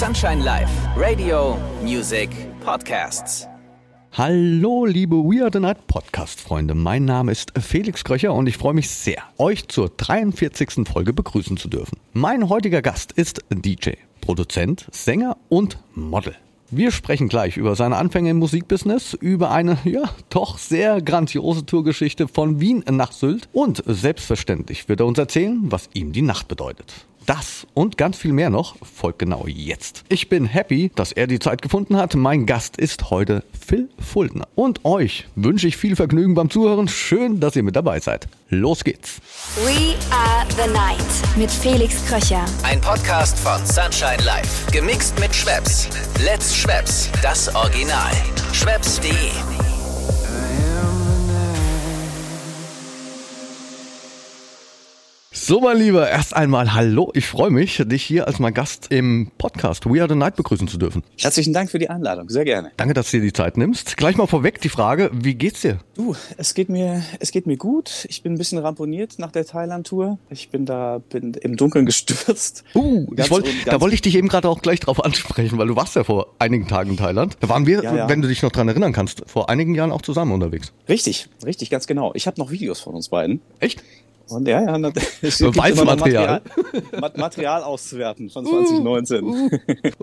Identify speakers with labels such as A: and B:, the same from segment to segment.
A: Sunshine Live, Radio, Music, Podcasts.
B: Hallo, liebe We Are the Night Podcast-Freunde. Mein Name ist Felix Kröcher und ich freue mich sehr, euch zur 43. Folge begrüßen zu dürfen. Mein heutiger Gast ist DJ, Produzent, Sänger und Model. Wir sprechen gleich über seine Anfänge im Musikbusiness, über eine, ja, doch sehr grandiose Tourgeschichte von Wien nach Sylt und selbstverständlich wird er uns erzählen, was ihm die Nacht bedeutet. Das und ganz viel mehr noch folgt genau jetzt. Ich bin happy, dass er die Zeit gefunden hat. Mein Gast ist heute Phil Fuldner. Und euch wünsche ich viel Vergnügen beim Zuhören. Schön, dass ihr mit dabei seid. Los geht's.
C: We are the night mit Felix Kröcher.
A: Ein Podcast von Sunshine Live. Gemixt mit Schwepps. Let's Schwepps. Das Original. Schwepps.de
B: So, mein Lieber, erst einmal hallo. Ich freue mich, dich hier als mein Gast im Podcast We Are the Night begrüßen zu dürfen.
D: Herzlichen Dank für die Einladung, sehr gerne.
B: Danke, dass du dir die Zeit nimmst. Gleich mal vorweg die Frage, wie geht's dir?
D: Du, es geht mir, es geht mir gut. Ich bin ein bisschen ramponiert nach der Thailand-Tour. Ich bin da, bin im Dunkeln gestürzt.
B: Uh, wollt, da wollte ich dich eben gerade auch gleich drauf ansprechen, weil du warst ja vor einigen Tagen in Thailand. Da waren wir,
D: Ja, ja.
B: wenn du dich noch dran erinnern kannst, vor einigen Jahren auch zusammen unterwegs.
D: Richtig, richtig, ganz genau. Ich habe noch Videos von uns beiden.
B: Echt?
D: Und ja, ja, gibt
B: Beweismaterial.
D: Material, Ma- Material auszuwerten von 2019.
B: Und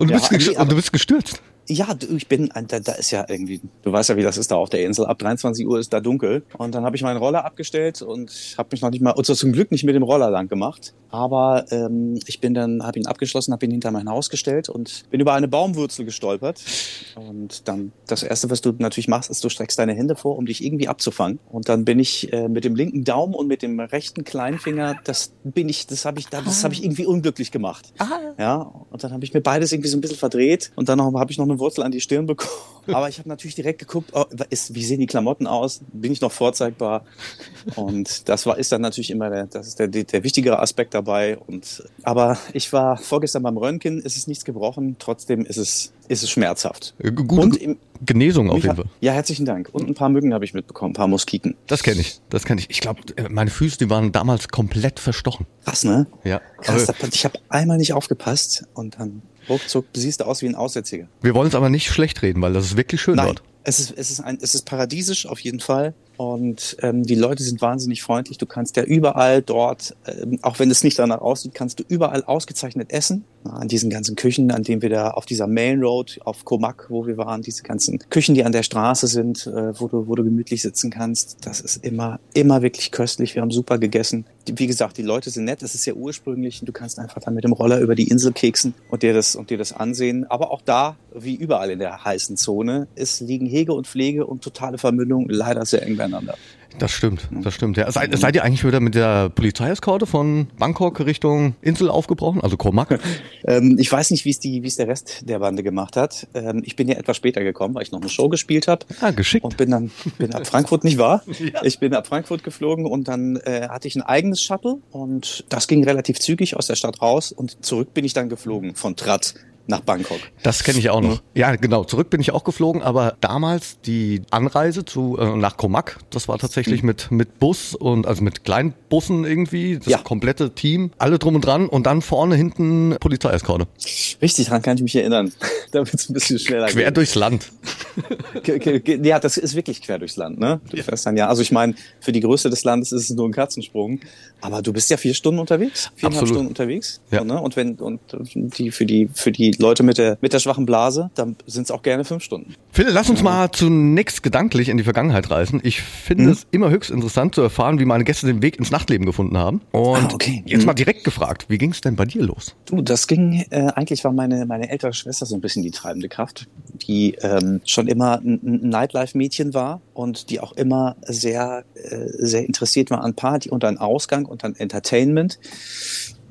B: du,
D: Ja,
B: gest-
D: nee,
B: und
D: aber-
B: du bist gestürzt.
D: Ja, du, ich bin, da, da ist ja irgendwie, du weißt ja, wie das ist da auf der Insel. Ab 23 Uhr ist da dunkel. Und dann habe ich meinen Roller abgestellt und habe mich noch nicht mal, und so zum Glück nicht mit dem Roller lang gemacht. Aber ähm, ich bin dann, habe ihn abgeschlossen, habe ihn hinter mein Haus gestellt und bin über eine Baumwurzel gestolpert. Und dann, das Erste, was du natürlich machst, ist, du streckst deine Hände vor, um dich irgendwie abzufangen. Und dann bin ich äh, mit dem linken Daumen und mit dem rechten Kleinfinger, das bin ich, das habe ich, das habe ich irgendwie unglücklich gemacht. Ja, und dann habe ich mir beides irgendwie so ein bisschen verdreht und dann habe ich noch eine Wurzel an die Stirn bekommen. Aber ich habe natürlich direkt geguckt, oh, ist, wie sehen die Klamotten aus? Bin ich noch vorzeigbar? Und das war ist dann natürlich immer der, das ist der, der, wichtigere Aspekt dabei. Und aber ich war vorgestern beim Röntgen, es ist nichts gebrochen, trotzdem ist es ist es schmerzhaft.
B: Äh, Gute
D: Und im-
B: Genesung auf jeden Fall.
D: Ja, herzlichen Dank. Und ein paar Mücken habe ich mitbekommen, ein paar Moskiten.
B: Das kenne ich. Das kenne ich. Ich glaube, meine Füße, die waren damals komplett verstochen.
D: Krass, ne?
B: Ja.
D: Krass,
B: Aber
D: ich habe einmal nicht aufgepasst und dann ruckzuck siehst du aus wie ein Aussätziger.
B: wir wollen es aber nicht schlecht reden, weil das ist wirklich schön
D: Nein,
B: dort.
D: es ist, es ist, ein, es ist paradiesisch auf jeden Fall. Und ähm, die Leute sind wahnsinnig freundlich. Du kannst ja überall dort, ähm, auch wenn es nicht danach aussieht, kannst du überall ausgezeichnet essen. An diesen ganzen Küchen, an denen wir da auf dieser Main Road, auf Komak, wo wir waren, diese ganzen Küchen, die an der Straße sind, äh, wo, du, wo du gemütlich sitzen kannst. Das ist immer, immer wirklich köstlich. Wir haben super gegessen. Wie gesagt, die Leute sind nett. Es ist sehr ursprünglich. Du kannst einfach dann mit dem Roller über die Insel keksen und dir das, und dir das ansehen. Aber auch da, wie überall in der heißen Zone, es liegen Hege und Pflege und totale Vermüllung leider sehr eng beieinander.
B: Das stimmt, das stimmt. Ja. Seid, seid ihr eigentlich wieder mit der Polizeieskorte von Bangkok Richtung Insel aufgebrochen, also Komak?
D: Ähm, ich weiß nicht, wie es die, wie es der Rest der Bande gemacht hat. Ähm, ich bin ja etwas später gekommen, weil ich noch eine Show gespielt habe.
B: Ah, geschickt.
D: Und bin dann bin ab Frankfurt, nicht wahr? Ich bin ab Frankfurt geflogen und dann äh, hatte ich ein eigenes Shuttle und das ging relativ zügig aus der Stadt raus und zurück bin ich dann geflogen von Trat nach Bangkok.
B: Das kenne ich auch noch. Ja, genau. Zurück bin ich auch geflogen, aber damals die Anreise zu äh, nach Komak, das war tatsächlich mit mit Bus und also mit kleinen Bussen irgendwie, das
D: Ja.
B: komplette Team, alle drum und dran und dann vorne hinten Polizeieskorte.
D: Richtig, daran kann ich mich erinnern. da wird es ein bisschen schneller
B: Quer
D: gehen.
B: durchs Land.
D: Ja, das ist wirklich quer durchs Land, ne? Du fährst dann ja, also ich meine, für die Größe des Landes ist es nur ein Katzensprung, aber du bist ja vier Stunden unterwegs, viereinhalb
B: Absolut.
D: Stunden unterwegs,
B: Ja.
D: ne? Und wenn und die für die für die Leute mit der mit der schwachen Blase, dann sind es auch gerne fünf Stunden.
B: Phil, lass uns mal zunächst gedanklich in die Vergangenheit reisen. Ich finde
D: Mhm.
B: es immer höchst interessant zu erfahren, wie meine Gäste den Weg ins Nachtleben gefunden haben. Und
D: Ah, okay.
B: jetzt
D: Mhm.
B: mal direkt gefragt, wie ging es denn bei dir los?
D: Du, das ging, äh, eigentlich war meine, meine ältere Schwester so ein bisschen die treibende Kraft, die ähm, schon immer ein, ein Nightlife-Mädchen war und die auch immer sehr, äh, sehr interessiert war an Party und an Ausgang und an Entertainment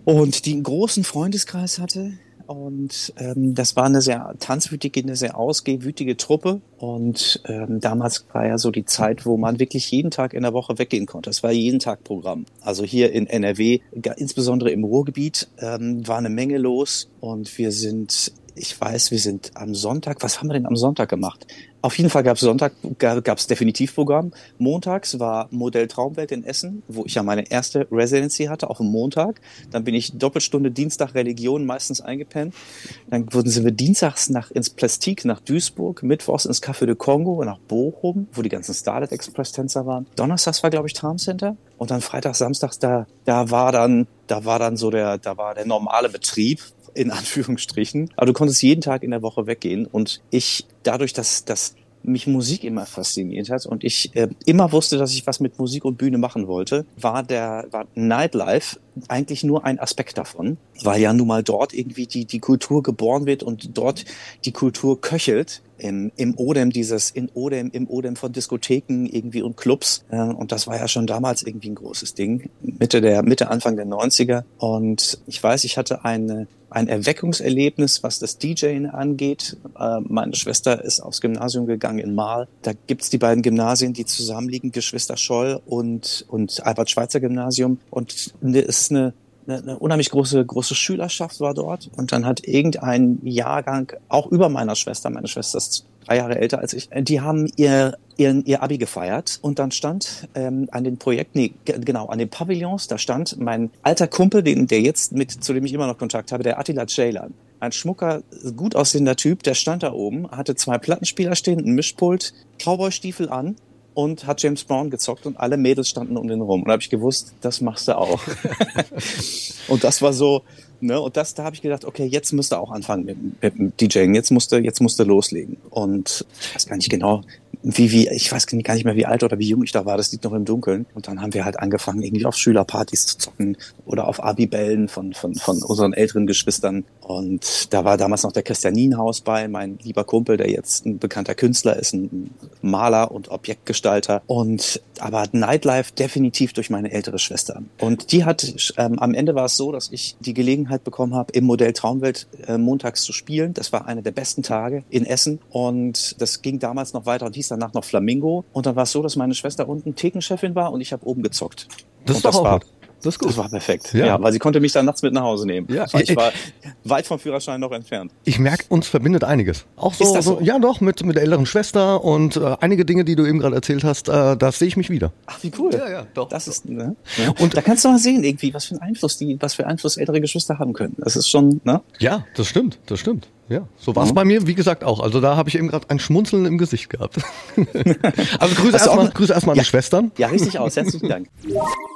D: und die einen großen Freundeskreis hatte. Und ähm, das war eine sehr tanzwütige, eine sehr ausgehwütige Truppe. Und ähm, damals war ja so die Zeit, wo man wirklich jeden Tag in der Woche weggehen konnte. Es war jeden Tag Programm. Also hier in NRW, insbesondere im Ruhrgebiet, ähm, war eine Menge los und wir sind ich weiß, wir sind am Sonntag, was haben wir denn am Sonntag gemacht? Auf jeden Fall gab es Sonntag, gab es Definitivprogramm. Montags war Modell Traumwelt in Essen, wo ich ja meine erste Residency hatte, auf dem Montag. Dann bin ich Doppelstunde Dienstag Religion meistens eingepennt. Dann wurden sind wir dienstags nach, ins Plastik nach Duisburg, mittwochs ins Café de Congo nach Bochum, wo die ganzen Starlet Express Tänzer waren. Donnerstags war, glaube ich, Tram Center. Und dann Freitags, Samstags, da, da war dann, da war dann so der, da war der normale Betrieb, in Anführungsstrichen. Aber du konntest jeden Tag in der Woche weggehen. Und ich, dadurch, dass, dass mich Musik immer fasziniert hat und ich äh, immer wusste, dass ich was mit Musik und Bühne machen wollte, war der war Nightlife eigentlich nur ein Aspekt davon, weil ja nun mal dort irgendwie die die Kultur geboren wird und dort die Kultur köchelt im, im Odem dieses, in Odem, im Odem von Diskotheken irgendwie und Clubs. Äh, und das war ja schon damals irgendwie ein großes Ding. Mitte der, Mitte, Anfang der 90er. Und ich weiß, ich hatte eine, ein Erweckungserlebnis, was das DJing angeht. Äh, meine Schwester ist aufs Gymnasium gegangen in Mahl. Da gibt's die beiden Gymnasien, die zusammenliegen, Geschwister Scholl und, und Albert Schweitzer Gymnasium. Und es ist eine eine, eine unheimlich große, große Schülerschaft war dort. Und dann hat irgendein Jahrgang, auch über meiner Schwester, meine Schwester ist drei Jahre älter als ich, die haben ihr ihr, ihr Abi gefeiert und dann stand ähm, an den Projekten, nee, genau, an den Pavillons, da stand mein alter Kumpel, den, der jetzt mit, zu dem ich immer noch Kontakt habe, der Attila Ceylan. Ein schmucker, gut aussehender Typ, der stand da oben, hatte zwei Plattenspieler stehen, ein Mischpult, Cowboy-Stiefel an und hat James Brown gezockt und alle Mädels standen um den rum. Und da habe ich gewusst, das machst du auch. und das war so, ne, und das, da habe ich gedacht, okay, jetzt musst du auch anfangen mit, mit dem DJing, jetzt musst du, jetzt musst du loslegen. Und ich weiß gar nicht genau, wie, wie, ich weiß gar nicht mehr, wie alt oder wie jung ich da war, das liegt noch im Dunkeln. Und dann haben wir halt angefangen, irgendwie auf Schülerpartys zu zocken oder auf Abibellen von, von, von unseren älteren Geschwistern. Und da war damals noch der Christian Nienhaus bei, mein lieber Kumpel, der jetzt ein bekannter Künstler ist, ein Maler und Objektgestalter. Und aber Nightlife definitiv durch meine ältere Schwester. Und die hat, ähm, am Ende war es so, dass ich die Gelegenheit bekommen habe, im Modell Traumwelt äh, montags zu spielen. Das war einer der besten Tage in Essen. Und das ging damals noch weiter und hieß dann danach noch Flamingo. Und dann war es so, dass meine Schwester unten Thekenchefin war und ich habe oben gezockt.
B: Das,
D: und
B: das war
D: das ist gut. Das war perfekt. Ja. ja. weil sie konnte mich dann nachts mit nach Hause nehmen.
B: Ja.
D: Ich war weit vom Führerschein noch entfernt.
B: Ich merke, uns verbindet einiges. Auch so, so? so, ja doch, mit, mit der älteren Schwester und äh, einige Dinge, die du eben gerade erzählt hast, äh, da sehe ich mich wieder.
D: Ach, wie cool. Ja, ja, doch. Das ist, ne? Ja. Und da kannst du mal sehen, irgendwie, was für einen Einfluss die, was für Einfluss ältere Geschwister haben können. Das ist schon, ne?
B: Ja, das stimmt, das stimmt. Ja, so war es mhm. bei mir, wie gesagt, auch. Also da habe ich eben gerade ein Schmunzeln im Gesicht gehabt. also grüße erstmal grüße erstmal ja. die Schwestern.
D: Ja, richtig aus. Herzlichen Dank.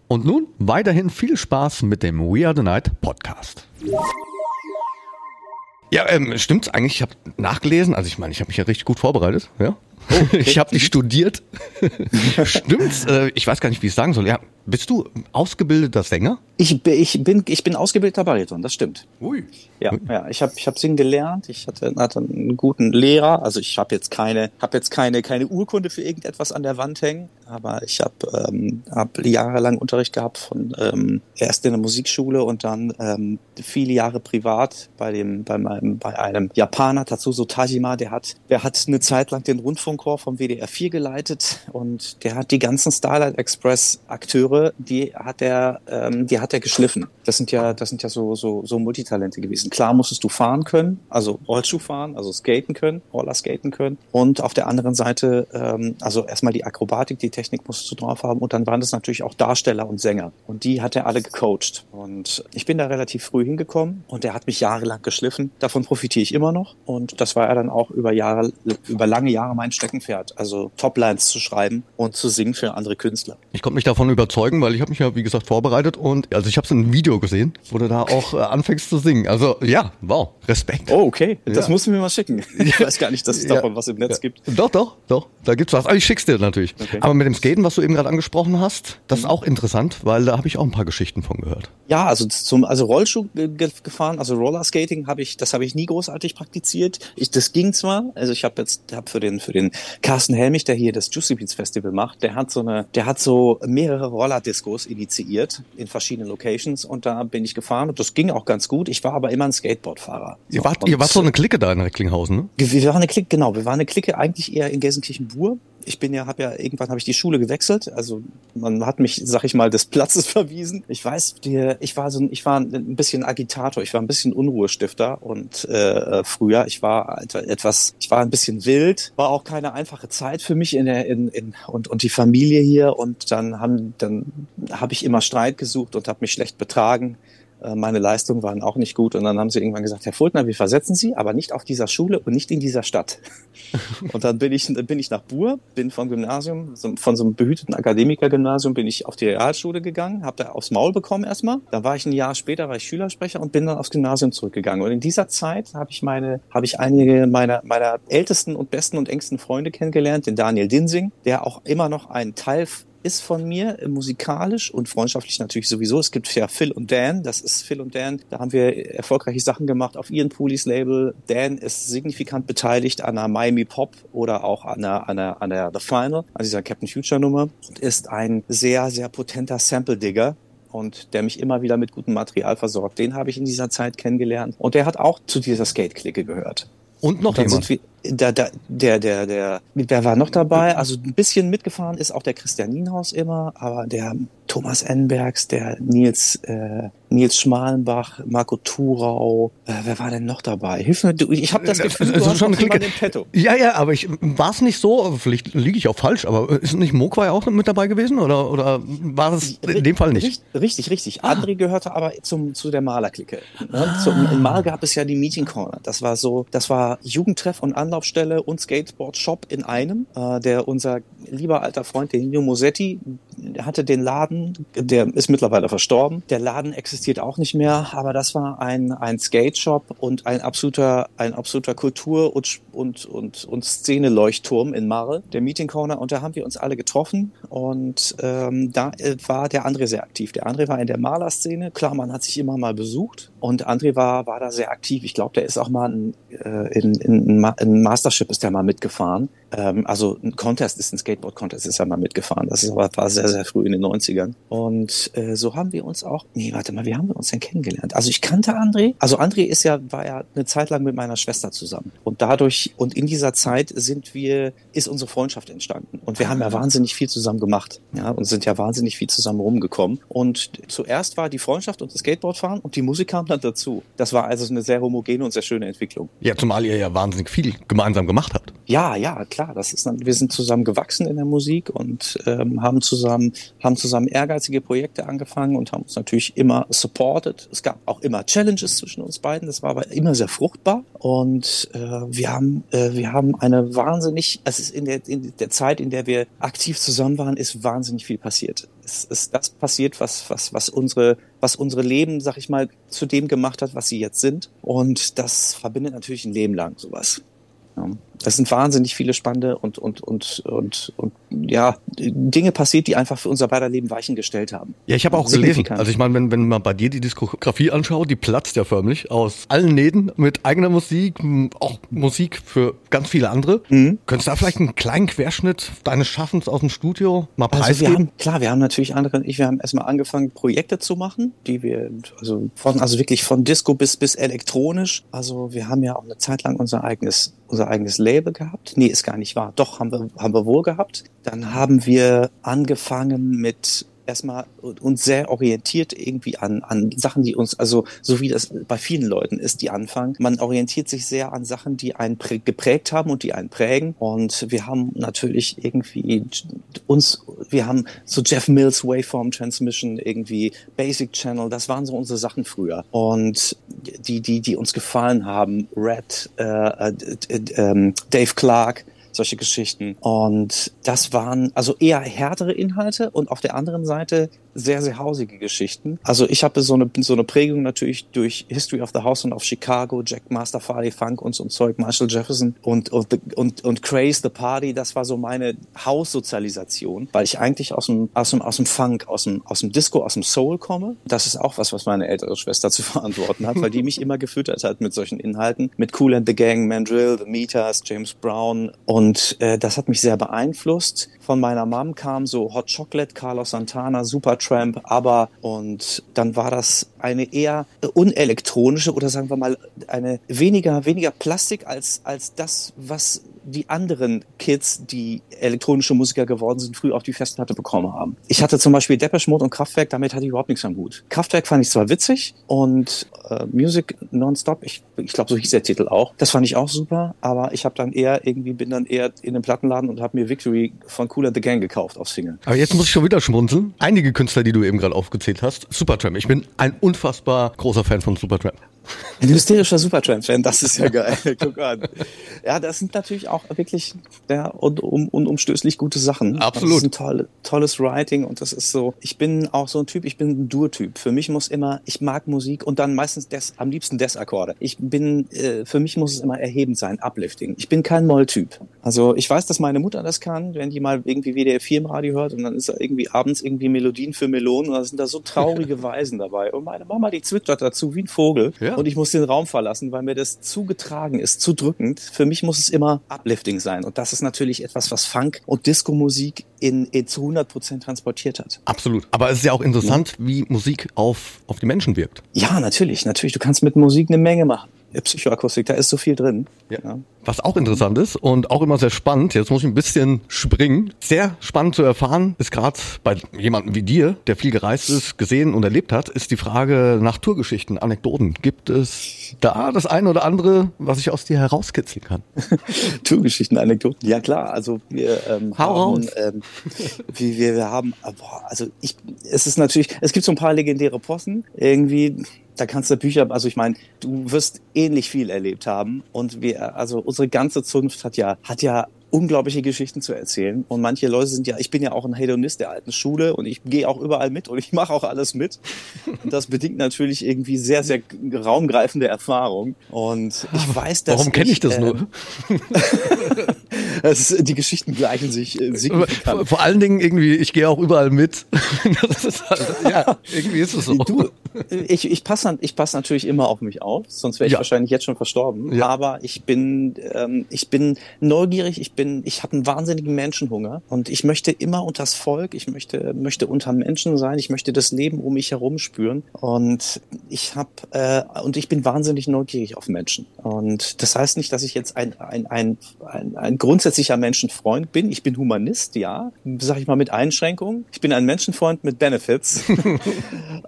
B: Und nun weiterhin viel Spaß mit dem We Are the Night Podcast. Ja, ähm, stimmt's eigentlich? Ich habe nachgelesen. Also ich meine, ich habe mich ja richtig gut vorbereitet. Ja, oh, okay. ich habe dich studiert. stimmt's? Äh, ich weiß gar nicht, wie ich sagen soll. Ja, bist du ausgebildeter Sänger?
D: Ich, ich, bin, ich bin ausgebildeter Bariton, das stimmt. Ui. Ja, ja ich habe ich hab Singen gelernt, ich hatte, hatte einen guten Lehrer, also ich habe jetzt keine habe jetzt keine keine Urkunde für irgendetwas an der Wand hängen, aber ich habe ähm, hab jahrelang Unterricht gehabt von ähm, erst in der Musikschule und dann ähm, viele Jahre privat bei dem bei meinem bei einem Japaner Tatsuzo Tajima, der hat der hat eine Zeit lang den Rundfunkchor vom WDR 4 geleitet und der hat die ganzen Starlight Express Akteure, die hat er ähm, die hat er geschliffen. Das sind ja, das sind ja so, so, so Multitalente gewesen. Klar musstest du fahren können, also Rollschuh fahren, also skaten können, Roller skaten können. Und auf der anderen Seite, ähm, also erstmal die Akrobatik, die Technik musstest du drauf haben. Und dann waren das natürlich auch Darsteller und Sänger. Und die hat er alle gecoacht. Und ich bin da relativ früh hingekommen und er hat mich jahrelang geschliffen. Davon profitiere ich immer noch. Und das war er dann auch über Jahre, über lange Jahre mein, Steckenpferd, also Toplines zu schreiben und zu singen für andere Künstler.
B: Ich konnte mich davon überzeugen, weil ich habe mich ja, wie gesagt, vorbereitet und also ich habe es in einem Video gesehen, wo du da auch äh, anfängst zu singen. Also ja, wow, Respekt.
D: Oh, okay. Das
B: Ja.
D: musst du mir mal schicken. Ich weiß gar nicht, dass es
B: Ja.
D: davon was im Netz gibt.
B: Doch, doch, doch. Da gibt's was. Aber ich schick's dir natürlich.
D: Okay.
B: Aber mit dem Skaten, was du eben gerade angesprochen hast, das ist auch interessant, weil da habe ich auch ein paar Geschichten von gehört.
D: Ja, also zum also Rollschuh ge- ge- gefahren, also Rollerskating habe ich, das habe ich nie großartig praktiziert. Ich, das ging zwar, also ich habe jetzt habe für den für den Carsten Helmich, der hier das Juicy Beats Festival macht, der hat so eine, der hat so mehrere Rollerdiscos initiiert in verschiedenen Locations und da bin ich gefahren und das ging auch ganz gut. Ich war aber immer ein Skateboardfahrer.
B: Ihr
D: So,
B: wart,
D: und-
B: ihr wart so eine Clique da in Recklinghausen, ne?
D: wir waren eine Clique, genau, wir waren eine Clique eigentlich eher in Gelsenkirchen-Bur. Ich bin ja, habe ja irgendwann habe ich die Schule gewechselt. Also man hat mich, sag ich mal, des Platzes verwiesen. Ich weiß, die, ich war so, ein- ich war ein bisschen Agitator, ich war ein bisschen Unruhestifter und äh, früher, ich war etwas, ich war ein bisschen wild, war auch keine einfache Zeit für mich in der in, in und und die Familie hier und dann haben dann habe ich immer Streit gesucht und habe mich schlecht betragen. Äh, Meine Leistungen waren auch nicht gut und dann haben sie irgendwann gesagt, Herr Fultner, wir versetzen Sie, aber nicht auf dieser Schule und nicht in dieser Stadt. und dann bin ich, bin ich nach Bur, bin vom Gymnasium, von so einem behüteten Akademikergymnasium bin ich auf die Realschule gegangen, habe da aufs Maul bekommen erstmal. Dann war ich ein Jahr später, war ich Schülersprecher und bin dann aufs Gymnasium zurückgegangen. Und in dieser Zeit habe ich meine, habe ich einige meiner, meiner ältesten und besten und engsten Freunde kennengelernt, den Daniel Dinsing, der auch immer noch ein Teil ist von mir äh, musikalisch und freundschaftlich natürlich sowieso. Es gibt ja Phil und Dan, das ist Phil und Dan. Da haben wir erfolgreiche Sachen gemacht auf Ian Pooleys Label. Dan ist signifikant beteiligt an der Miami Pop oder auch an der, an der, an der The Final, an dieser Captain Future Nummer und ist ein sehr, sehr potenter Sample-Digger und der mich immer wieder mit gutem Material versorgt. Den habe ich in dieser Zeit kennengelernt und der hat auch zu dieser Skate-Clique gehört.
B: Und noch
D: Dann
B: jemand.
D: wir, da, da, der, der, der, wer war noch dabei? Also ein bisschen mitgefahren ist auch der Christian Nienhaus immer, aber der Thomas Enbergs, der Nils, äh, Nils Schmalenbach, Marco Thurau, äh, wer war denn noch dabei? Hilf mir, du, ich habe das Gefühl, du
B: Also
D: hast
B: schon
D: jemanden im Petto.
B: Ja, ja, aber ich war es nicht so, vielleicht liege ich auch falsch, aber ist nicht Mokwai auch mit dabei gewesen oder, oder war es in dem Fall nicht?
D: Richt- Richtig, richtig. André gehörte aber zum, zu der Malerklicke. Ne? Zum, in Mal gab es ja die Meeting Corner. Das war so, das war Jugendtreff und Anlaufstelle und Skateboard Shop in einem. Äh, der unser lieber alter Freund, der Nino Mosetti, hatte den Laden, der ist mittlerweile verstorben. Der Laden existiert auch nicht mehr, aber das war ein, ein Skate Shop und ein absoluter, ein absoluter Kultur- und, und, und, und Szene-Leuchtturm in Marl, der Meeting Corner. Und da haben wir uns alle getroffen und ähm, da äh, war der André sehr aktiv. Der André war in der Malerszene. Klar, man hat sich immer mal besucht und André war, war da sehr aktiv. Ich glaube, der ist auch mal in, äh, in, in, in Mastership ist der mal mitgefahren. Ähm, also ein Contest ist ein Skateboard-Contest, ist er mal mitgefahren. Das ist war sehr, sehr früh in den 90ern. Und äh, so haben wir uns auch, nee, warte mal, wie haben wir uns denn kennengelernt? Also ich kannte André. Also André ist ja, war ja eine Zeit lang mit meiner Schwester zusammen. Und dadurch, und in dieser Zeit sind wir, ist unsere Freundschaft entstanden. Und wir haben ja wahnsinnig viel zusammen gemacht. Ja, und sind ja wahnsinnig viel zusammen rumgekommen. Und zuerst war die Freundschaft und das Skateboardfahren und die Musik kam dann dazu. Das war also eine sehr homogene und sehr schöne Entwicklung.
B: Ja, zumal ihr ja wahnsinnig viel gemeinsam gemacht habt.
D: Ja, ja, klar. Das ist wir sind zusammen gewachsen in der Musik und ähm, haben zusammen, haben zusammen ehrgeizige Projekte angefangen und haben uns natürlich immer supported. Es gab auch immer Challenges zwischen uns beiden. Das war aber immer sehr fruchtbar und äh, wir haben, äh, wir haben eine wahnsinnig, es ist in der, in der Zeit, in der wir aktiv zusammen waren, ist wahnsinnig viel passiert. Es ist das passiert, was, was, was unsere, was unsere Leben, sag ich mal, zu dem gemacht hat, was sie jetzt sind. Und das verbindet natürlich ein Leben lang sowas. Ja. Das sind wahnsinnig viele spannende und, und, und, und, und ja, Dinge passiert, die einfach für unser beider Leben Weichen gestellt haben.
B: Ja, ich habe auch gelesen. Also ich meine, wenn, wenn man bei dir die Diskografie anschaut, die platzt ja förmlich aus allen Nähten mit eigener Musik, auch Musik für ganz viele andere.
D: Mhm.
B: Könntest du da vielleicht einen kleinen Querschnitt deines Schaffens aus dem Studio mal
D: Also wir
B: preisgeben?
D: haben, klar, wir haben natürlich andere, ich, wir haben erstmal angefangen, Projekte zu machen, die wir, also von, also wirklich von Disco bis, bis elektronisch. Also wir haben ja auch eine Zeit lang unser eigenes, unser eigenes Label gehabt. Nee, ist gar nicht wahr. Doch, haben wir, haben wir wohl gehabt. Dann haben wir angefangen mit erstmal uns sehr orientiert irgendwie an, an Sachen, die uns, also so wie das bei vielen Leuten ist, die anfangen. Man orientiert sich sehr an Sachen, die einen prä- geprägt haben und die einen prägen. Und wir haben natürlich irgendwie uns, wir haben so Jeff Mills Waveform Transmission, irgendwie Basic Channel, das waren so unsere Sachen früher. Und die, die, die uns gefallen haben, Red, äh, äh, ähm, Dave Clark, solche Geschichten. Und das waren also eher härtere Inhalte und auf der anderen Seite sehr, sehr hausige Geschichten. Also ich habe so eine, so eine Prägung natürlich durch History of the House und of Chicago, Jack Master, Farley Funk und so ein Zeug, Marshall Jefferson und, und, und, und Craze the Party. Das war so meine Haussozialisation, weil ich eigentlich aus dem, aus dem, aus dem Funk, aus dem, aus dem Disco, aus dem Soul komme. Das ist auch was, was meine ältere Schwester zu verantworten hat, weil die mich immer gefüttert hat mit solchen Inhalten, mit Cool and the Gang, Mandrill, The Meters, James Brown und äh, das hat mich sehr beeinflusst. Von meiner Mom kam so Hot Chocolate, Carlos Santana, Supertramp, ABBA und dann war das eine eher unelektronische oder sagen wir mal eine weniger weniger Plastik als als das, was die anderen Kids, die elektronische Musiker geworden sind, früh auf die Festplatte bekommen haben. Ich hatte zum Beispiel Depeche Mode und Kraftwerk, damit hatte ich überhaupt nichts am Hut. Kraftwerk fand ich zwar witzig und äh, Music Nonstop, ich, ich glaube, so hieß der Titel auch. Das fand ich auch super, aber ich habe dann eher irgendwie bin dann eher in den Plattenladen und habe mir Victory von Cooler the Gang gekauft auf Single.
B: Aber jetzt muss ich schon wieder schmunzeln. Einige Künstler, die du eben gerade aufgezählt hast, Supertramp. Ich bin ein unfassbar großer Fan von Supertramp.
D: Ein hysterischer Supertramp-Fan, das ist ja geil. Guck an. Ja, das sind natürlich auch wirklich ja, un, unumstößlich gute Sachen.
B: Absolut.
D: Das ist ein toll, tolles Writing und das ist so, ich bin auch so ein Typ, ich bin ein Dur-Typ. Für mich muss immer, ich mag Musik und dann meistens des, am liebsten Des-Akkorde. Ich bin, äh, für mich muss es immer erhebend sein, uplifting. Ich bin kein Moll-Typ. Also ich weiß, dass meine Mutter das kann, wenn die mal irgendwie WDR 4 im Radio hört und dann ist da irgendwie abends irgendwie Melodien für Melonen und da sind da so traurige Weisen dabei. Und meine Mama, die zwitschert dazu wie ein Vogel
B: Ja.
D: Und ich muss den Raum verlassen, weil mir das zu getragen ist, zu drückend. Für mich muss es immer uplifting sein und das ist natürlich etwas, was Funk und Disco-Musik in, in zu 100 Prozent transportiert hat.
B: Absolut. Aber es ist ja auch interessant, wie Musik auf, auf die Menschen wirkt.
D: Ja, natürlich, natürlich. Du kannst mit Musik eine Menge machen. Psychoakustik, da ist so viel drin.
B: Ja. Was auch interessant ist und auch immer sehr spannend, jetzt muss ich ein bisschen springen, sehr spannend zu erfahren, ist gerade bei jemandem wie dir, der viel gereist ist, gesehen und erlebt hat, ist die Frage nach Tourgeschichten, Anekdoten. Gibt es da das eine oder andere, was ich aus dir herauskitzeln kann?
D: Tourgeschichten, Anekdoten. Ja klar, also wir ähm,
B: Hau
D: haben, ähm, wie wir, wir haben, äh, boah, also ich, es ist natürlich, es gibt so ein paar legendäre Possen irgendwie. Da kannst du Bücher, also ich meine, du wirst ähnlich viel erlebt haben und wir, also unsere ganze Zunft hat ja, hat ja unglaubliche Geschichten zu erzählen und manche Leute sind ja, ich bin ja auch ein Hedonist der alten Schule und ich gehe auch überall mit und ich mache auch alles mit und das bedingt natürlich irgendwie sehr, sehr raumgreifende Erfahrung und ich weiß, dass
B: Warum kenne ich das
D: ähm,
B: nur?
D: es ist, die Geschichten gleichen sich äh,
B: Vor,
D: signifikant.
B: vor allen Dingen irgendwie, ich gehe auch überall mit. Das halt, ja, irgendwie ist es so.
D: Du, ich, ich passe ich pass natürlich immer auf mich auf, sonst wäre ich
B: Ja.
D: wahrscheinlich jetzt schon verstorben.
B: Ja.
D: Aber ich bin, ähm, ich bin neugierig, ich bin, ich habe einen wahnsinnigen Menschenhunger und ich möchte immer unters Volk, ich möchte, möchte unter Menschen sein, ich möchte das Leben um mich herum spüren und ich habe äh, und ich bin wahnsinnig neugierig auf Menschen. Und das heißt nicht, dass ich jetzt ein, ein, ein, ein, ein grundsätzlicher Menschenfreund bin. Ich bin Humanist, ja, sag ich mal mit Einschränkungen. Ich bin ein Menschenfreund mit Benefits.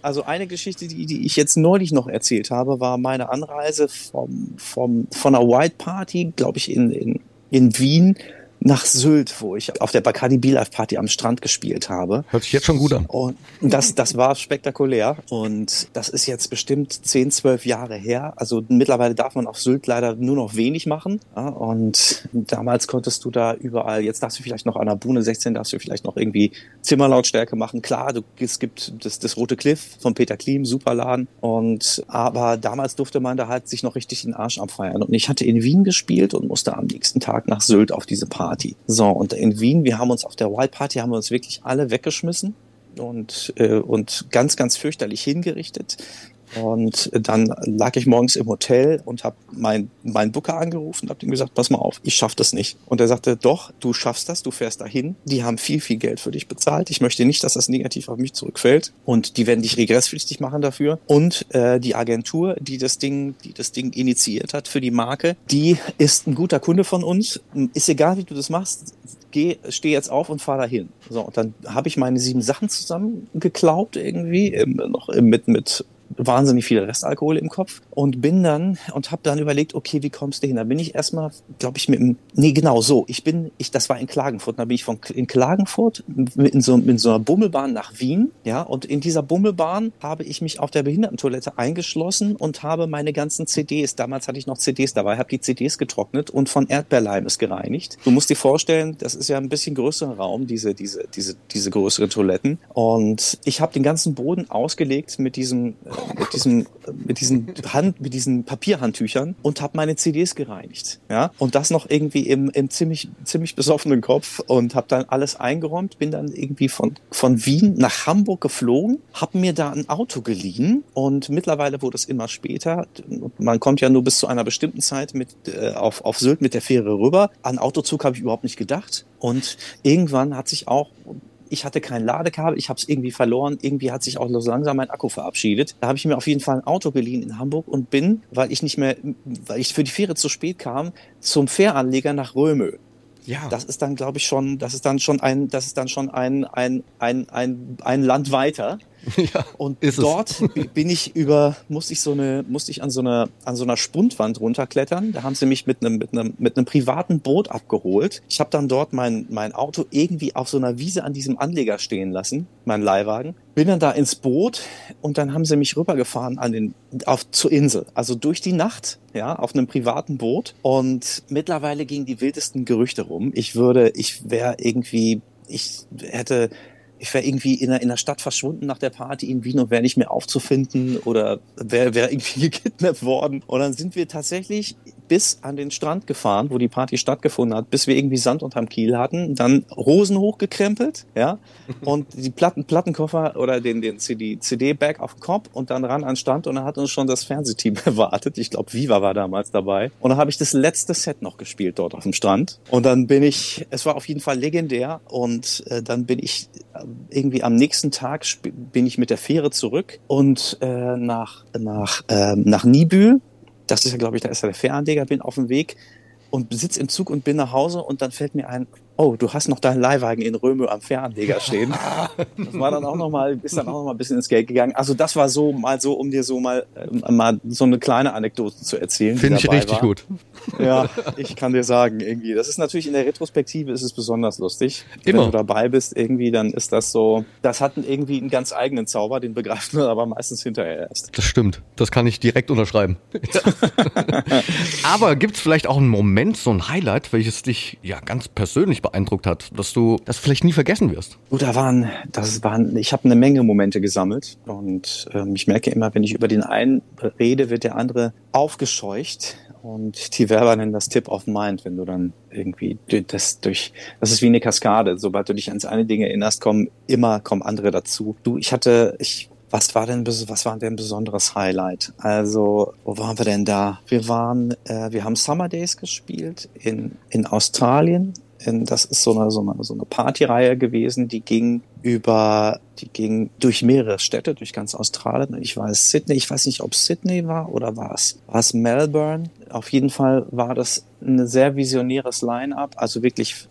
D: Also eine Geschichte, die, die ich jetzt neulich noch erzählt habe, war meine Anreise vom, vom, von einer White Party, glaube ich, in, in, in Wien nach Sylt, wo ich auf der Bacardi Beelife Party am Strand gespielt habe.
B: Hört sich jetzt schon gut an.
D: Und das, das war spektakulär. Und das ist jetzt bestimmt 10, 12 Jahre her. Also mittlerweile darf man auf Sylt leider nur noch wenig machen. Und damals konntest du da überall, jetzt darfst du vielleicht noch an der Bühne 16, darfst du vielleicht noch irgendwie Zimmerlautstärke machen. Klar, du, es gibt das, das Rote Cliff von Peter Klim, super Laden. Und, aber damals durfte man da halt sich noch richtig den Arsch abfeiern. Und ich hatte in Wien gespielt und musste am nächsten Tag nach Sylt auf diese Party. So, und in Wien, wir haben uns auf der Wild Party, haben wir uns wirklich alle weggeschmissen und, äh, und ganz, ganz fürchterlich hingerichtet. Und dann lag ich morgens im Hotel und habe meinen mein Booker angerufen und habe ihm gesagt, pass mal auf, ich schaff das nicht. Und er sagte, doch, du schaffst das, du fährst dahin. Die haben viel, viel Geld für dich bezahlt. Ich möchte nicht, dass das negativ auf mich zurückfällt. Und die werden dich regresspflichtig machen dafür. Und äh, die Agentur, die das Ding, die das Ding initiiert hat für die Marke, die ist ein guter Kunde von uns. Ist egal, wie du das machst, geh, steh jetzt auf und fahr dahin. So, und dann habe ich meine sieben Sachen zusammengeklaubt irgendwie, im, noch im, mit, mit wahnsinnig viel Restalkohol im Kopf und bin dann und habe dann überlegt, okay, wie kommst du hin? Da bin ich erstmal, glaube ich, mit dem, nee, genau so. Ich bin, ich, das war in Klagenfurt. Da bin ich von in Klagenfurt in so, in so einer Bummelbahn nach Wien, ja, und in dieser Bummelbahn habe ich mich auf der Behindertentoilette eingeschlossen und habe meine ganzen CDs, damals hatte ich noch CDs dabei, habe die CDs getrocknet und von Erdbeerleimes gereinigt. Du musst dir vorstellen, das ist ja ein bisschen größerer Raum, diese, diese, diese, diese größeren Toiletten. Und ich habe den ganzen Boden ausgelegt mit diesem, äh, mit diesem, mit diesen Hand, mit diesen Papierhandtüchern und habe meine CDs gereinigt. Ja, und das noch irgendwie im, im ziemlich, ziemlich besoffenen Kopf und habe dann alles eingeräumt, bin dann irgendwie von, von Wien nach Hamburg geflogen, habe mir da ein Auto geliehen und mittlerweile wurde es immer später. Man kommt ja nur bis zu einer bestimmten Zeit mit, äh, auf, auf Sylt mit der Fähre rüber. An Autozug habe ich überhaupt nicht gedacht. Und irgendwann hat sich auch ich hatte kein Ladekabel, ich habe es irgendwie verloren. Irgendwie hat sich auch so langsam mein Akku verabschiedet. Da habe ich mir auf jeden Fall ein Auto geliehen in Hamburg und bin, weil ich nicht mehr, weil ich für die Fähre zu spät kam, zum Fähranleger nach Römö. Ja. Das ist dann, glaube ich, schon, das ist dann schon ein, das ist dann schon ein, ein, ein, ein, ein Land weiter. Ja, und dort es. bin ich über, musste ich so eine, musste ich an so einer, an so einer Spundwand runterklettern. Da haben sie mich mit einem, mit einem, mit einem privaten Boot abgeholt. Ich habe dann dort mein, mein Auto irgendwie auf so einer Wiese an diesem Anleger stehen lassen, mein Leihwagen. Bin dann da ins Boot und dann haben sie mich rübergefahren an den, auf, zur Insel. Also durch die Nacht, ja, auf einem privaten Boot. Und mittlerweile gingen die wildesten Gerüchte rum. Ich würde, ich wäre irgendwie, ich hätte, ich wäre irgendwie in der, in der Stadt verschwunden nach der Party in Wien und wäre nicht mehr aufzufinden oder wäre wär irgendwie gekidnappt worden. Und dann sind wir tatsächlich bis an den Strand gefahren, wo die Party stattgefunden hat, bis wir irgendwie Sand unterm Kiel hatten, dann Rosen hochgekrempelt, ja, und die Platten, Plattenkoffer oder den, den CD, CD-Bag auf den Kopf und dann ran an den Strand und dann hat uns schon das Fernsehteam erwartet. Ich glaube, Viva war damals dabei. Und dann habe ich das letzte Set noch gespielt dort auf dem Strand. Und dann bin ich, es war auf jeden Fall legendär und äh, dann bin ich äh, irgendwie am nächsten Tag bin ich mit der Fähre zurück und äh, nach, nach, äh, nach Nibül das ist ja, glaube ich, da ist ja der Fähranleger, bin auf dem Weg und sitze im Zug und bin nach Hause und dann fällt mir ein, oh, du hast noch deinen Leihwagen in Röme am Fähranleger stehen. Das war dann auch noch mal, ist dann auch noch mal ein bisschen ins Geld gegangen. Also das war so mal so, um dir so mal, äh, mal so eine kleine Anekdote zu erzählen.
B: Finde ich richtig war. gut.
D: Ja, ich kann dir sagen, irgendwie, das ist natürlich in der Retrospektive ist es besonders lustig. Immer. Wenn du dabei bist, irgendwie, dann ist das so, das hat irgendwie einen ganz eigenen Zauber, den begreift man aber meistens hinterher erst.
B: Das stimmt. Das kann ich direkt unterschreiben. aber gibt es vielleicht auch einen Moment, so ein Highlight, welches dich ja ganz persönlich beeindruckt hat, dass du das vielleicht nie vergessen wirst?
D: Gut, da waren, das waren, ich habe eine Menge Momente gesammelt und ähm, ich merke immer, wenn ich über den einen rede, wird der andere aufgescheucht und die Werber nennen das Tip of Mind, wenn du dann irgendwie das durch, das ist wie eine Kaskade. Sobald du dich ans eine Dinge erinnerst, kommen immer, kommen andere dazu. Du, ich hatte, ich was war denn, was war denn ein besonderes Highlight? Also, wo waren wir denn da? Wir waren, äh, wir haben Summer Days gespielt in, in Australien das ist so eine, so eine, so eine Partyreihe gewesen, die ging über, die ging durch mehrere Städte, durch ganz Australien. Ich weiß Sydney, ich weiß nicht, ob Sydney war oder war es, war es Melbourne. Auf jeden Fall war das ein sehr visionäres Line-up, also wirklich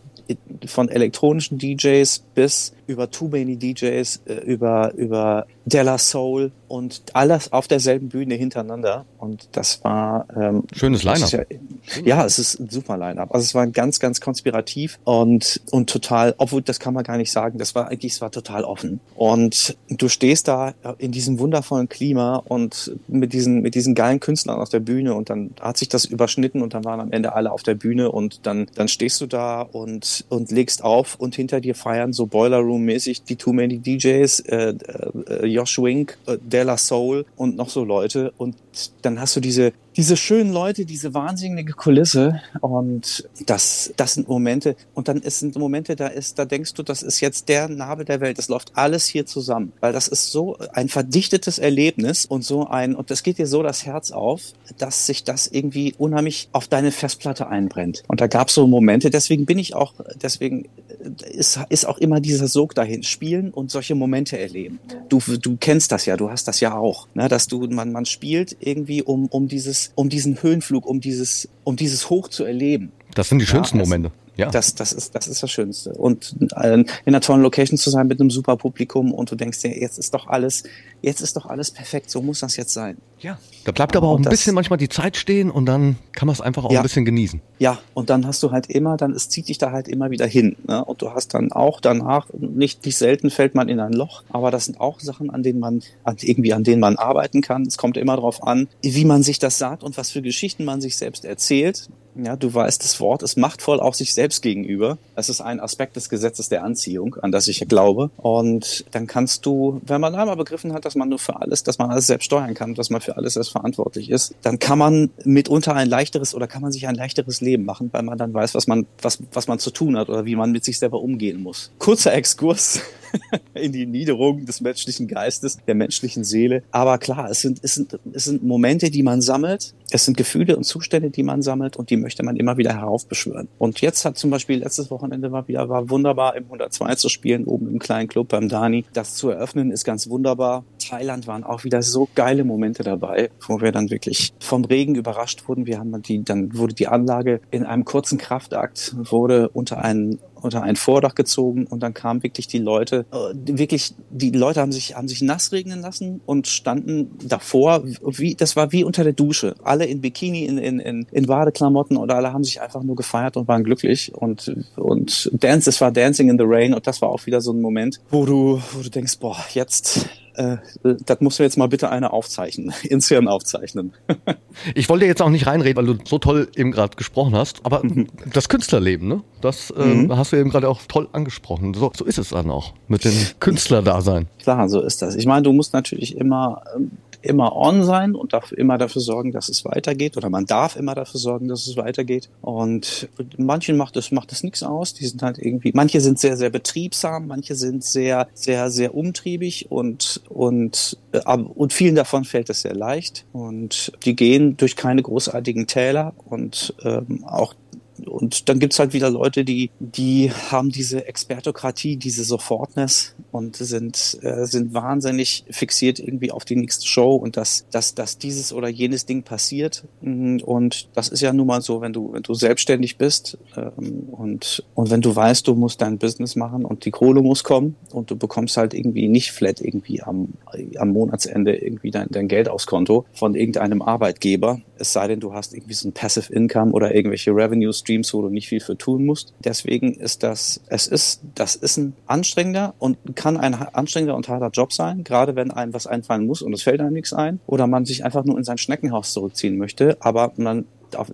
D: von elektronischen DJs bis über Too Many DJs, äh, über, über Della Soul und alles auf derselben Bühne hintereinander. Und das war ähm,
B: schönes Line-up.
D: Ja, ja, es ist ein super Line-up. Also es war ganz, ganz konspirativ und und total, obwohl das kann man gar nicht sagen. Das war eigentlich, es war total offen. Und du stehst da in diesem wundervollen Klima und mit diesen mit diesen geilen Künstlern auf der Bühne und dann hat sich das überschnitten und dann waren am Ende alle auf der Bühne und dann dann stehst du da und und legst auf und hinter dir feiern so Boiler Room-mäßig die Too Many DJs, äh, äh, Josh Wink, äh, Della Soul und noch so Leute. Und dann hast du diese diese schönen Leute, diese wahnsinnige Kulisse. Und das, das sind Momente. Und dann ist, sind Momente, da ist, da denkst du, das ist jetzt der Nabel der Welt, das läuft alles hier zusammen, weil das ist so ein verdichtetes Erlebnis und so ein, und das geht dir so das Herz auf, dass sich das irgendwie unheimlich auf deine Festplatte einbrennt. Und da gab es so Momente, deswegen bin ich auch, deswegen ist, ist auch immer dieser Sog dahin, spielen und solche Momente erleben. Du, du kennst das ja, du hast das ja auch, ne, dass du, man, man spielt irgendwie um, um dieses um diesen Höhenflug, um dieses, um dieses Hoch zu erleben.
B: Das sind die schönsten ja, Momente. Ja.
D: Das, das, ist, das ist das Schönste. Und äh, in einer tollen Location zu sein mit einem super Publikum und du denkst dir, jetzt ist doch alles, jetzt ist doch alles perfekt, so muss das jetzt sein.
B: Ja. Da bleibt aber auch ein
D: das-
B: bisschen manchmal die Zeit stehen und dann kann man es einfach auch
D: Ja.
B: ein bisschen genießen.
D: Ja, und dann hast du halt immer, dann es zieht dich da halt immer wieder hin. Ne? Und du hast dann auch danach, nicht, nicht selten fällt man in ein Loch, aber das sind auch Sachen, an denen man, an, irgendwie an denen man arbeiten kann. Es kommt immer darauf an, wie man sich das sagt und was für Geschichten man sich selbst erzählt. Ja, du weißt, das Wort ist machtvoll auch sich selbst gegenüber. Das ist ein Aspekt des Gesetzes der Anziehung, an das ich glaube. Und dann kannst du, wenn man einmal begriffen hat, dass man nur für alles, dass man alles selbst steuern kann, dass man für alles selbst verantwortlich ist, dann kann man mitunter ein leichteres oder kann man sich ein leichteres Leben machen, weil man dann weiß, was man, was, was man zu tun hat oder wie man mit sich selber umgehen muss. Kurzer Exkurs in die Niederung des menschlichen Geistes, der menschlichen Seele. Aber klar, es sind, es sind, es sind Momente, die man sammelt. Es sind Gefühle und Zustände, die man sammelt und die möchte man immer wieder heraufbeschwören. Und jetzt hat zum Beispiel letztes Wochenende war wieder, war wunderbar im 102 zu spielen, oben im kleinen Club beim Dani. Das zu eröffnen ist ganz wunderbar. Thailand waren auch wieder so geile Momente dabei, wo wir dann wirklich vom Regen überrascht wurden. Wir haben die, dann wurde die Anlage in einem kurzen Kraftakt wurde unter einen unter ein Vordach gezogen und dann kamen wirklich die Leute, äh, wirklich, die Leute haben sich, haben sich nass regnen lassen und standen davor, wie, das war wie unter der Dusche. Alle in Bikini, in, in, in, in Badeklamotten und alle haben sich einfach nur gefeiert und waren glücklich und, und Dance, es war Dancing in the Rain und das war auch wieder so ein Moment, wo du, wo du denkst, boah, jetzt, äh, das musst du jetzt mal bitte eine aufzeichnen, ins Hirn aufzeichnen.
B: Ich wollte jetzt auch nicht reinreden, weil du so toll eben gerade gesprochen hast, aber das Künstlerleben, ne? Das ähm, hast du eben gerade auch toll angesprochen. So, so ist es dann auch mit dem Künstlerdasein.
D: Klar, so ist das. Ich meine, du musst natürlich immer, ähm, immer on sein und dafür, immer dafür sorgen, dass es weitergeht. Oder man darf immer dafür sorgen, dass es weitergeht. Und manchen macht es, macht es nichts aus. Die sind halt irgendwie, manche sind sehr, sehr betriebsam, manche sind sehr, sehr, sehr umtriebig und, und, äh, und vielen davon fällt es sehr leicht. Und die gehen durch keine großartigen Täler und ähm, auch und dann gibt's halt wieder Leute, die, die haben diese Expertokratie, diese Sofortness und sind, äh, sind wahnsinnig fixiert irgendwie auf die nächste Show und dass, dass, dass dieses oder jenes Ding passiert. Mm, Und das ist ja nun mal so, wenn du, wenn du selbstständig bist ähm, und, und wenn du weißt, du musst dein Business machen und die Kohle muss kommen und du bekommst halt irgendwie nicht flat irgendwie am, am Monatsende irgendwie dein, dein Geld aufs Konto von irgendeinem Arbeitgeber, es sei denn, du hast irgendwie so ein Passive Income oder irgendwelche Revenue Streams, wo du nicht viel für tun musst. Deswegen ist das, es ist, das ist ein anstrengender und kann ein anstrengender und harter Job sein, gerade wenn einem was einfallen muss und es fällt einem nichts ein oder man sich einfach nur in sein Schneckenhaus zurückziehen möchte, aber man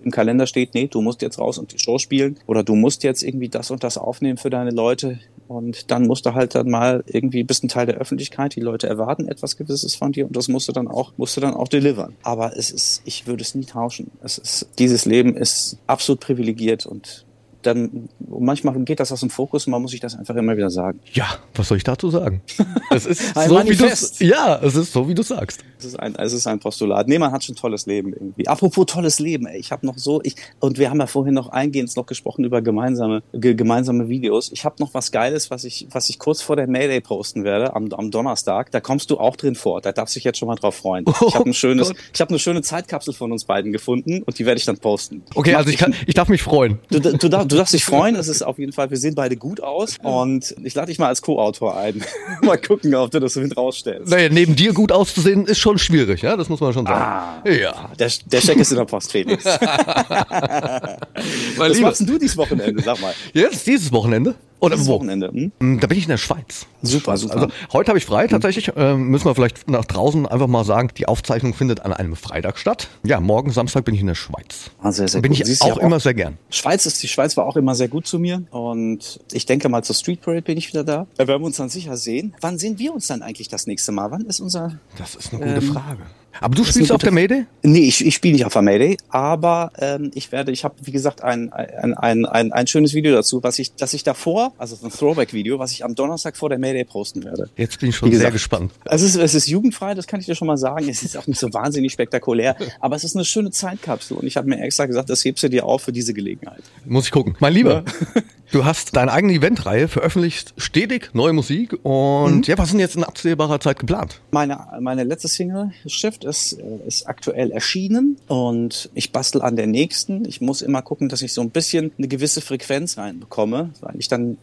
D: im Kalender steht, nee, du musst jetzt raus und die Show spielen oder du musst jetzt irgendwie das und das aufnehmen für deine Leute und dann musst du halt dann mal irgendwie bist ein Teil der Öffentlichkeit, die Leute erwarten etwas Gewisses von dir und das musst du dann auch, musst du dann auch delivern. Aber es ist, ich würde es nie tauschen. Es ist, dieses Leben ist absolut privilegiert und dann manchmal geht das aus dem Fokus und man muss sich das einfach immer wieder sagen.
B: Ja, was soll ich dazu sagen? Es ist
D: Ein
B: so, wie du
D: Manifest.
B: Ja, es ist so, wie du sagst.
D: Es ist ein, es ist ein Postulat. Nee, man hat schon ein tolles Leben irgendwie. Apropos tolles Leben, ey, ich habe noch so, ich und wir haben ja vorhin noch eingehend noch gesprochen über gemeinsame ge, gemeinsame Videos. Ich habe noch was Geiles, was ich was ich kurz vor der Mayday posten werde am, am Donnerstag. Da kommst du auch drin vor. Da darfst du dich jetzt schon mal drauf freuen. Ich habe ein schönes,
B: Gott.
D: ich habe eine schöne Zeitkapsel von uns beiden gefunden und die werde ich dann posten.
B: Okay, also ich kann, ich darf mich freuen.
D: Du, du, du, du darfst dich freuen, es ist auf jeden Fall, wir sehen beide gut aus und ich lade dich mal als Co-Autor ein. mal gucken, ob du das so hin rausstellst.
B: Naja, neben dir gut auszusehen ist schon schwierig, ja, das muss man schon sagen.
D: Ah.
B: Ja.
D: Der, der Scheck ist in der Post, Felix. Was machst denn du dieses Wochenende? Sag mal.
B: jetzt dieses Wochenende? Oder
D: Dieses
B: wo?
D: Wochenende. Hm?
B: Hm, Da bin ich in der Schweiz.
D: Super, super.
B: Also heute habe ich frei tatsächlich. Ähm, müssen wir vielleicht nach draußen einfach mal sagen, die Aufzeichnung findet an einem Freitag statt. Ja, morgen Samstag bin ich in der Schweiz.
D: Ah, sehr, sehr
B: bin
D: gut.
B: ich auch
D: ja
B: immer sehr gern.
D: Schweiz ist, die Schweiz war auch immer sehr gut zu mir und ich denke mal zur Street Parade bin ich wieder da. Da werden wir uns dann sicher sehen. Wann sehen wir uns dann eigentlich das nächste Mal? Wann ist unser...
B: Das ist eine gute
D: Ähm,
B: Frage. Aber du
D: ist
B: spielst auf der Mayday?
D: Nee, ich, ich spiele nicht auf der Mayday, aber ähm, ich werde, ich habe, wie gesagt, ein, ein, ein, ein, ein schönes Video dazu, was ich, dass ich davor, also ein Throwback-Video, was ich am Donnerstag vor der Mayday posten werde.
B: Jetzt bin ich schon
D: Wie
B: sehr
D: gesagt,
B: gespannt.
D: Es ist, es ist jugendfrei, das kann ich dir schon mal sagen. Es ist auch nicht so wahnsinnig spektakulär, aber es ist eine schöne Zeitkapsel und ich habe mir extra gesagt, das hebst du dir auf für diese Gelegenheit.
B: Muss ich gucken. Mein Lieber, Du hast deine eigene Eventreihe veröffentlicht, stetig neue Musik. Und mhm. ja, was ist denn jetzt in absehbarer Zeit geplant?
D: Meine, meine letzte Single, Shift, ist, äh, ist aktuell erschienen und ich bastel an der nächsten. Ich muss immer gucken, dass ich so ein bisschen eine gewisse Frequenz reinbekomme, weil ich dann,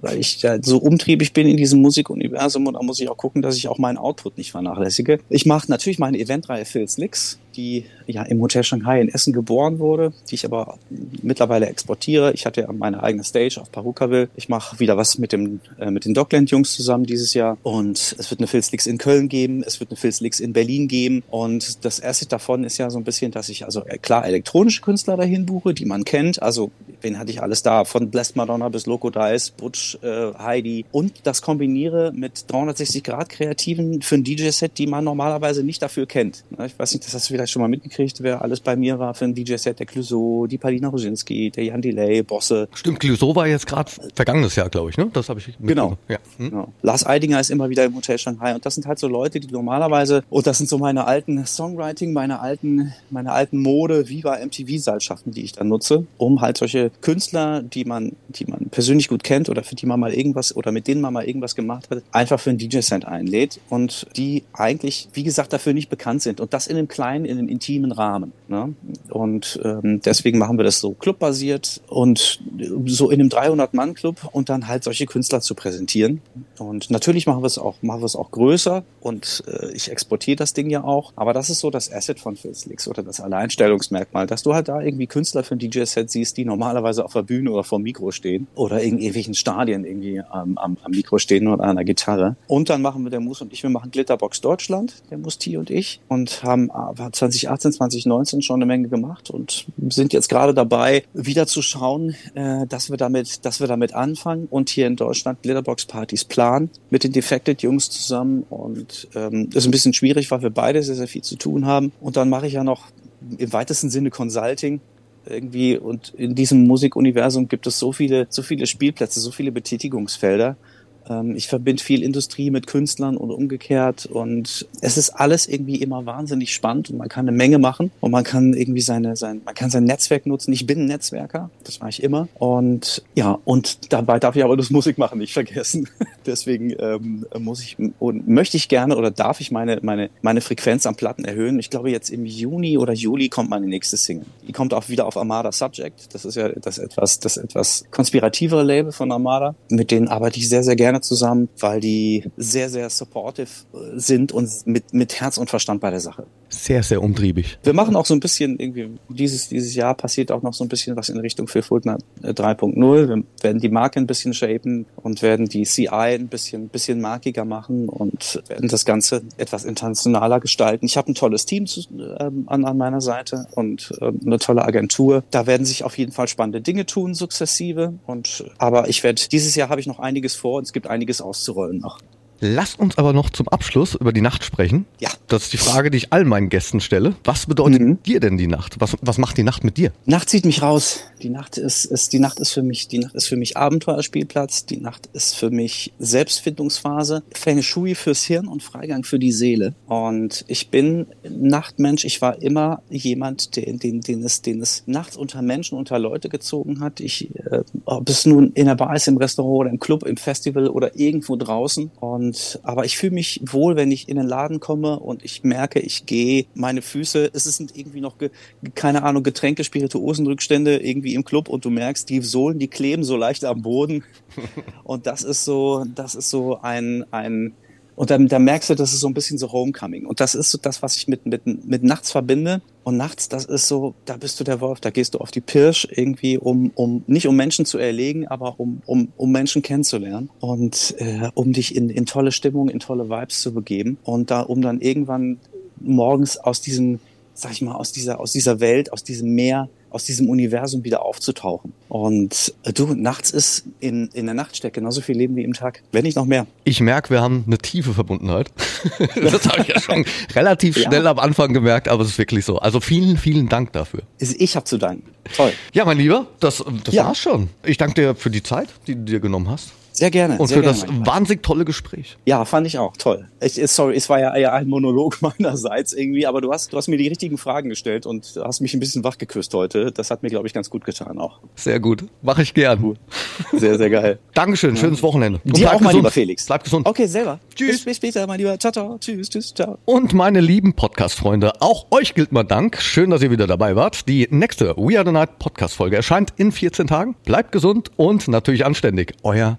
D: weil ich ja so umtriebig bin in diesem Musikuniversum und da muss ich auch gucken, dass ich auch meinen Output nicht vernachlässige. Ich mache natürlich meine Eventreihe Phil's Licks die ja im Hotel Shanghai in Essen geboren wurde, die ich aber mittlerweile exportiere. Ich hatte ja meine eigene Stage auf Parukaville. Ich mache wieder was mit dem äh, mit den Dockland-Jungs zusammen dieses Jahr und es wird eine Filzlix in Köln geben, es wird eine Filzlix in Berlin geben und das erste davon ist ja so ein bisschen, dass ich also äh, klar elektronische Künstler dahin buche, die man kennt. Also wen hatte ich alles da? Von Blessed Madonna bis Loco Dice, Butch, äh, Heidi und das kombiniere mit 360 Grad Kreativen für ein DJ-Set, die man normalerweise nicht dafür kennt. Ich weiß nicht, das hast du vielleicht schon mal mitgekriegt, wer alles bei mir war für ein DJ-Set. Der Clouseau, die Palina Roginski, der Jan Delay, Bosse.
B: Stimmt, Clouseau war jetzt gerade vergangenes Jahr, glaube ich, ne? Das habe ich
D: Genau. Ja. Hm? genau. Lars Eidinger ist immer wieder im Hotel Shanghai und das sind halt so Leute, die normalerweise, und das sind so meine alten Songwriting, meine alten, meine alten Mode, Viva MTV-Seilschaften, die ich dann nutze, um halt solche Künstler, die man, die man persönlich gut kennt oder für die man mal irgendwas oder mit denen man mal irgendwas gemacht hat, einfach für ein DJ-Set einlädt und die eigentlich, wie gesagt, dafür nicht bekannt sind. Und das in einem kleinen, in einem intimen Rahmen. Ne? Und ähm, deswegen machen wir das so clubbasiert und so in einem 300-Mann-Club und dann halt solche Künstler zu präsentieren. Und natürlich machen wir es auch, machen wir es auch größer und äh, ich exportiere das Ding ja auch. Aber das ist so das Asset von Filzlix oder das Alleinstellungsmerkmal, dass du halt da irgendwie Künstler für ein DJ-Set siehst, die normalerweise auf der Bühne oder vor dem Mikro stehen oder in irgendwelchen Stadien irgendwie ähm, am, am Mikro stehen oder an der Gitarre. Und dann machen wir der Mus und ich, wir machen Glitterbox Deutschland, der Musti und ich und haben 2018, 2019 schon eine Menge gemacht und sind jetzt gerade dabei, wieder zu schauen, äh, dass wir damit, dass wir damit anfangen und hier in Deutschland Glitterbox Partys planen mit den Defected Jungs zusammen und ähm, ist ein bisschen schwierig, weil wir beide sehr, sehr viel zu tun haben. Und dann mache ich ja noch im weitesten Sinne Consulting irgendwie und in diesem Musikuniversum gibt es so viele, so viele Spielplätze, so viele Betätigungsfelder ich verbinde viel Industrie mit Künstlern und umgekehrt und es ist alles irgendwie immer wahnsinnig spannend und man kann eine Menge machen und man kann irgendwie seine, sein, man kann sein Netzwerk nutzen. Ich bin ein Netzwerker, das war ich immer und ja, und dabei darf ich aber das Musik machen nicht vergessen. Deswegen ähm, muss ich und möchte ich gerne oder darf ich meine, meine, meine Frequenz am Platten erhöhen. Ich glaube jetzt im Juni oder Juli kommt meine nächste Single. Die kommt auch wieder auf Armada Subject. Das ist ja das etwas, das etwas konspirativere Label von Armada. Mit denen arbeite ich sehr, sehr gerne zusammen, weil die sehr, sehr supportive äh, sind und mit, mit Herz und Verstand bei der Sache.
B: Sehr, sehr umtriebig.
D: Wir machen auch so ein bisschen irgendwie, dieses, dieses Jahr passiert auch noch so ein bisschen was in Richtung Phil Fultner 3.0. Wir werden die Marke ein bisschen shapen und werden die CI ein bisschen, bisschen markiger machen und werden das Ganze etwas internationaler gestalten. Ich habe ein tolles Team zu, ähm, an, an meiner Seite und ähm, eine tolle Agentur. Da werden sich auf jeden Fall spannende Dinge tun, sukzessive. Und, aber ich werde, dieses Jahr habe ich noch einiges vor und es gibt einiges auszurollen noch.
B: Lass uns aber noch zum Abschluss über die Nacht sprechen.
D: Ja.
B: Das ist die Frage, die ich all meinen Gästen stelle. Was bedeutet mhm. dir denn die Nacht? Was, was macht die Nacht mit dir?
D: Nacht zieht mich raus. Die Nacht ist, ist, die Nacht ist für mich, die Nacht ist für mich Abenteuerspielplatz. Die Nacht ist für mich Selbstfindungsphase, Feng Shui fürs Hirn und Freigang für die Seele. Und ich bin Nachtmensch. Ich war immer jemand, den, den, den es, den es nachts unter Menschen, unter Leute gezogen hat. Ich, äh, ob es nun in der Bar ist, im Restaurant oder im Club, im Festival oder irgendwo draußen. Und aber ich fühle mich wohl, wenn ich in den Laden komme und ich merke, ich gehe, meine Füße, es sind irgendwie noch ge, keine Ahnung Getränke, Spirituosenrückstände irgendwie im Club und du merkst, die Sohlen, die kleben so leicht am Boden und das ist so, das ist so ein ein und dann, dann merkst du, das ist so ein bisschen so Homecoming. Und das ist so das, was ich mit, mit, mit nachts verbinde. Und nachts, das ist so, da bist du der Wolf, da gehst du auf die Pirsch irgendwie, um, um nicht um Menschen zu erlegen, aber um, um, um Menschen kennenzulernen und äh, um dich in, in tolle Stimmung, in tolle Vibes zu begeben. Und da, um dann irgendwann morgens aus diesem, sag ich mal, aus dieser, aus dieser Welt, aus diesem Meer aus diesem Universum wieder aufzutauchen. Und äh, du, nachts ist in, in der Nacht steckt genauso viel Leben wie im Tag, wenn nicht noch mehr.
B: Ich merke, wir haben eine tiefe Verbundenheit. das habe ich ja schon relativ schnell ja. am Anfang gemerkt, aber es ist wirklich so. Also vielen, vielen Dank dafür.
D: Ich habe zu danken. Toll.
B: Ja, mein Lieber, das, das ja. war's schon. Ich danke dir für die Zeit, die du dir genommen hast.
D: Sehr gerne.
B: Und
D: sehr
B: für
D: gerne,
B: das
D: mein
B: wahnsinnig tolle Gespräch.
D: Ja, fand ich auch toll. Ich, sorry, es war ja eher ein Monolog meinerseits irgendwie, aber du hast, du hast mir die richtigen Fragen gestellt und hast mich ein bisschen wach geküsst heute. Das hat mir, glaube ich, ganz gut getan auch.
B: Sehr gut. Mache ich gern.
D: Sehr, sehr geil.
B: Dankeschön. Schönes Wochenende. Und
D: Dir auch, mein
B: gesund.
D: lieber Felix.
B: Bleib gesund.
D: Okay, selber.
B: Tschüss.
D: Bis, bis später, mein Lieber. Ciao, ciao. Tschüss, tschüss, ciao.
B: Und meine lieben Podcast-Freunde, auch euch gilt mal Dank. Schön, dass ihr wieder dabei wart. Die nächste We Are the Night Podcast-Folge erscheint in 14 Tagen. Bleibt gesund und natürlich anständig. Euer